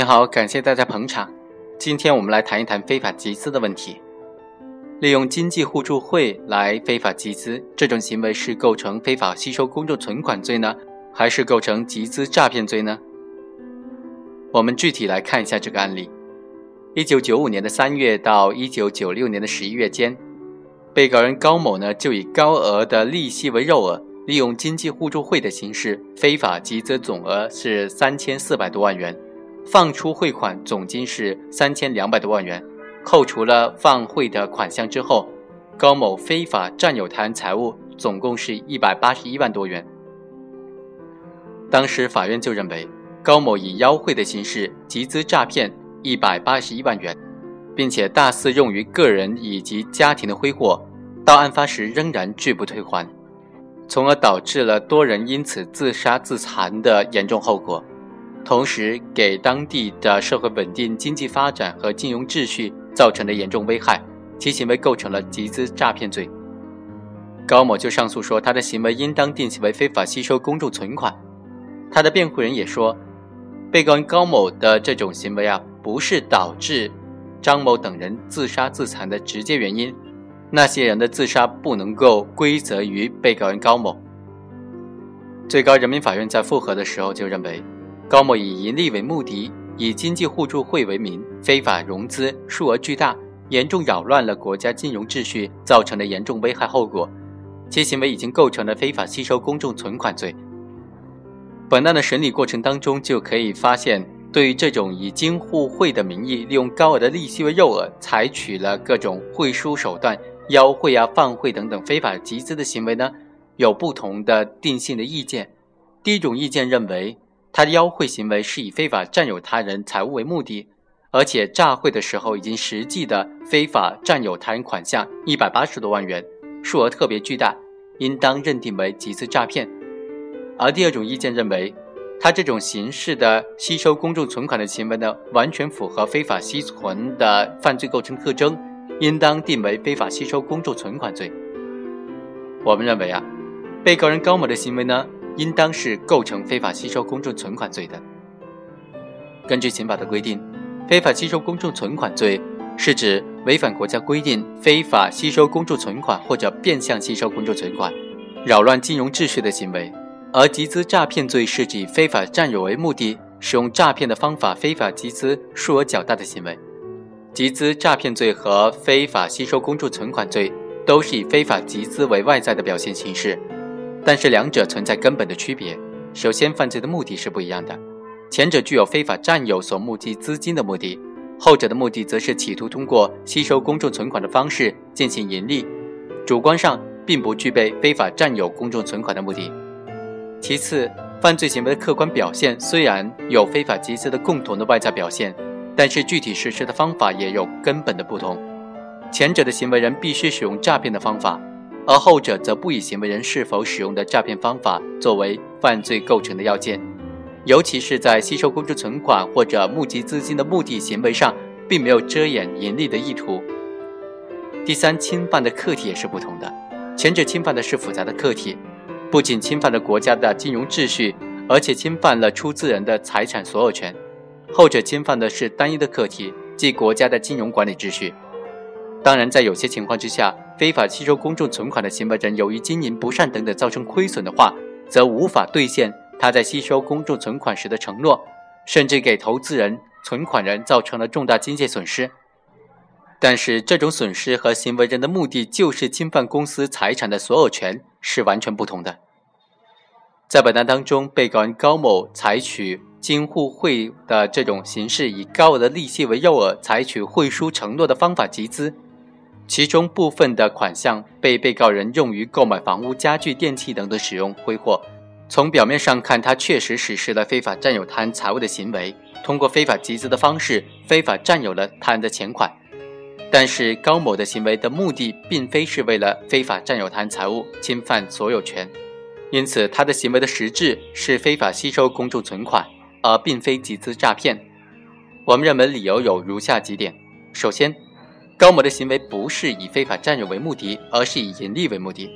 你好，感谢大家捧场。今天我们来谈一谈非法集资的问题。利用经济互助会来非法集资，这种行为是构成非法吸收公众存款罪呢，还是构成集资诈骗罪呢？我们具体来看一下这个案例。一九九五年的三月到一九九六年的十一月间，被告人高某呢就以高额的利息为诱饵，利用经济互助会的形式非法集资，总额是三千四百多万元，放出汇款总金是三千两百多万元，扣除了放汇的款项之后，高某非法占有他人财物总共是一百八十一万多元。当时法院就认为，高某以邀汇的形式集资诈骗。一百八十一万元，并且大肆用于个人以及家庭的挥霍，到案发时仍然拒不退还，从而导致了多人因此自杀自残的严重后果，同时给当地的社会稳定、经济发展和金融秩序造成了严重危害，其行为构成了集资诈骗罪。高某就上诉说，他的行为应当定性为非法吸收公众存款。他的辩护人也说，被告人高某的这种行为啊。不是导致张某等人自杀自残的直接原因，那些人的自杀不能够归责于被告人高某。最高人民法院在复核的时候就认为，高某以盈利为目的，以经济互助会为名非法融资，数额巨大，严重扰乱了国家金融秩序，造成了严重危害后果，其行为已经构成了非法吸收公众存款罪。本案的审理过程当中就可以发现。对于这种以经互会的名义，利用高额的利息为诱饵，采取了各种汇书手段、邀汇啊、放汇等等非法集资的行为呢，有不同的定性的意见。第一种意见认为，他的邀汇行为是以非法占有他人财物为目的，而且诈汇的时候已经实际的非法占有他人款项一百八十多万元，数额特别巨大，应当认定为集资诈骗。而第二种意见认为，他这种形式的吸收公众存款的行为呢，完全符合非法吸存的犯罪构成特征，应当定为非法吸收公众存款罪。我们认为啊，被告人高某的行为呢，应当是构成非法吸收公众存款罪的。根据刑法的规定，非法吸收公众存款罪是指违反国家规定，非法吸收公众存款或者变相吸收公众存款，扰乱金融秩序的行为。而集资诈骗罪是指以非法占有为目的，使用诈骗的方法非法集资数额较大的行为。集资诈骗罪和非法吸收公众存款罪都是以非法集资为外在的表现形式，但是两者存在根本的区别。首先，犯罪的目的是不一样的，前者具有非法占有所募集资金的目的，后者的目的则是企图通过吸收公众存款的方式进行盈利，主观上并不具备非法占有公众存款的目的。其次，犯罪行为的客观表现虽然有非法集资的共同的外在表现，但是具体实施的方法也有根本的不同。前者的行为人必须使用诈骗的方法，而后者则不以行为人是否使用的诈骗方法作为犯罪构成的要件。尤其是在吸收公众存款或者募集资金的目的行为上，并没有遮掩盈利的意图。第三，侵犯的客体也是不同的，前者侵犯的是复杂的客体。不仅侵犯了国家的金融秩序，而且侵犯了出资人的财产所有权；后者侵犯的是单一的客体，即国家的金融管理秩序。当然，在有些情况之下，非法吸收公众存款的行为人由于经营不善等等造成亏损的话，则无法兑现他在吸收公众存款时的承诺，甚至给投资人、存款人造成了重大经济损失。但是，这种损失和行为人的目的就是侵犯公司财产的所有权。是完全不同的。在本案当中，被告人高某采取经互惠的这种形式，以高额的利息为诱饵，采取汇书承诺的方法集资，其中部分的款项被被告人用于购买房屋、家具、电器等的使用挥霍。从表面上看，他确实实施了非法占有他人财物的行为，通过非法集资的方式，非法占有了他人的钱款。但是高某的行为的目的并非是为了非法占有他人财物、侵犯所有权，因此他的行为的实质是非法吸收公众存款，而并非集资诈骗。我们认为理由有如下几点：首先，高某的行为不是以非法占有为目的，而是以盈利为目的。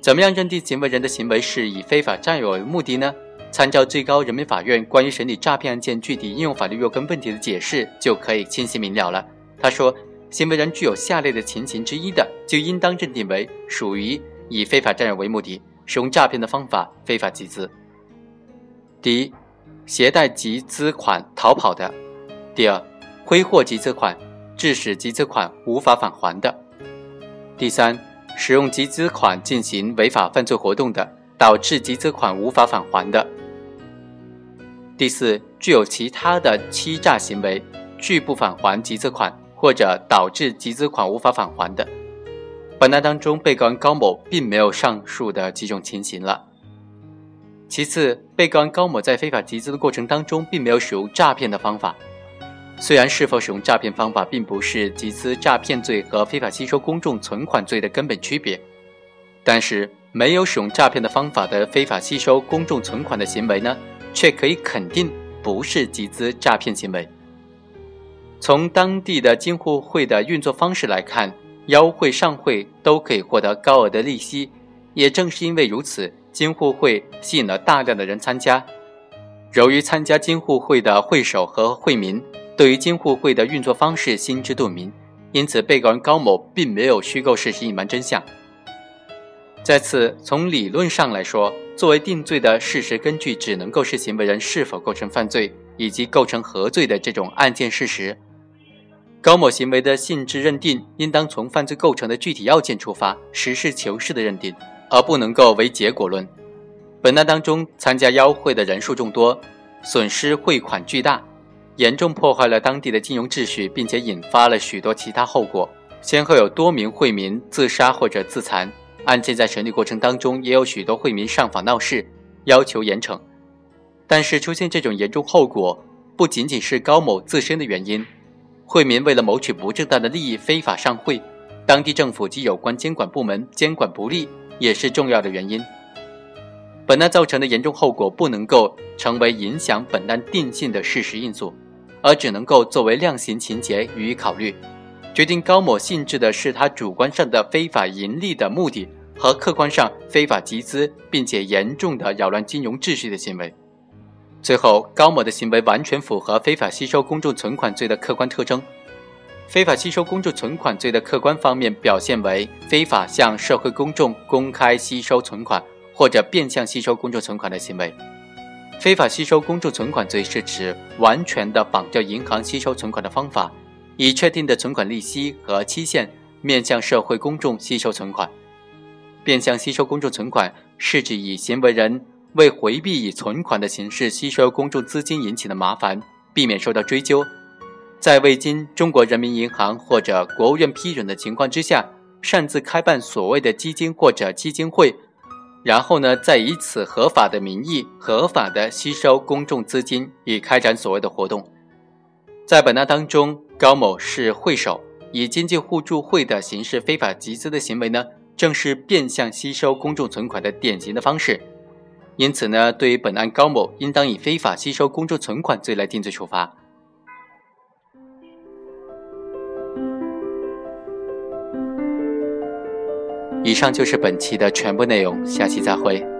怎么样认定行为人的行为是以非法占有为目的呢？参照最高人民法院关于审理诈骗案件具体应用法律若干问题的解释，就可以清晰明了了。他说，行为人具有下列的情形之一的，就应当认定为属于以非法占有为目的，使用诈骗的方法非法集资。第一，携带集资款逃跑的；第二，挥霍集资款，致使集资款无法返还的；第三，使用集资款进行违法犯罪活动的，导致集资款无法返还的；第四，具有其他的欺诈行为，拒不返还集资款或者导致集资款无法返还的。本案当中，被告人高某并没有上述的几种情形了。其次，被告人高某在非法集资的过程当中，并没有使用诈骗的方法。虽然是否使用诈骗方法，并不是集资诈骗罪和非法吸收公众存款罪的根本区别，但是没有使用诈骗的方法的非法吸收公众存款的行为呢，却可以肯定不是集资诈骗行为。从当地的金互会的运作方式来看，邀会上会都可以获得高额的利息，也正是因为如此，金互会吸引了大量的人参加。由于参加金互会的会首和会民。对于金沪会的运作方式心知肚明，因此被告人高某并没有虚构事实、隐瞒真相。再次，从理论上来说，作为定罪的事实根据，只能够是行为人是否构成犯罪以及构成何罪的这种案件事实。高某行为的性质认定，应当从犯罪构成的具体要件出发，实事求是的认定，而不能够为结果论。本案当中，参加邀会的人数众多，损失汇款巨大。严重破坏了当地的金融秩序，并且引发了许多其他后果，先后有多名惠民自杀或者自残。案件在审理过程当中，也有许多惠民上访闹事，要求严惩。但是出现这种严重后果，不仅仅是高某自身的原因，惠民为了谋取不正当的利益非法上会，当地政府及有关监管部门监管不力，也是重要的原因。本案造成的严重后果不能够成为影响本案定性的事实因素。而只能够作为量刑情节予以考虑，决定高某性质的是他主观上的非法盈利的目的和客观上非法集资并且严重的扰乱金融秩序的行为。最后，高某的行为完全符合非法吸收公众存款罪的客观特征。非法吸收公众存款罪的客观方面表现为非法向社会公众公开吸收存款或者变相吸收公众存款的行为。非法吸收公众存款罪是指完全的绑架银行吸收存款的方法，以确定的存款利息和期限面向社会公众吸收存款。变相吸收公众存款是指以行为人为回避以存款的形式吸收公众资金引起的麻烦，避免受到追究，在未经中国人民银行或者国务院批准的情况之下，擅自开办所谓的基金或者基金会。然后呢，再以此合法的名义，合法的吸收公众资金，以开展所谓的活动。在本案当中，高某是会首，以经济互助会的形式非法集资的行为呢，正是变相吸收公众存款的典型的方式。因此呢，对于本案高某，应当以非法吸收公众存款罪来定罪处罚。以上就是本期的全部内容，下期再会。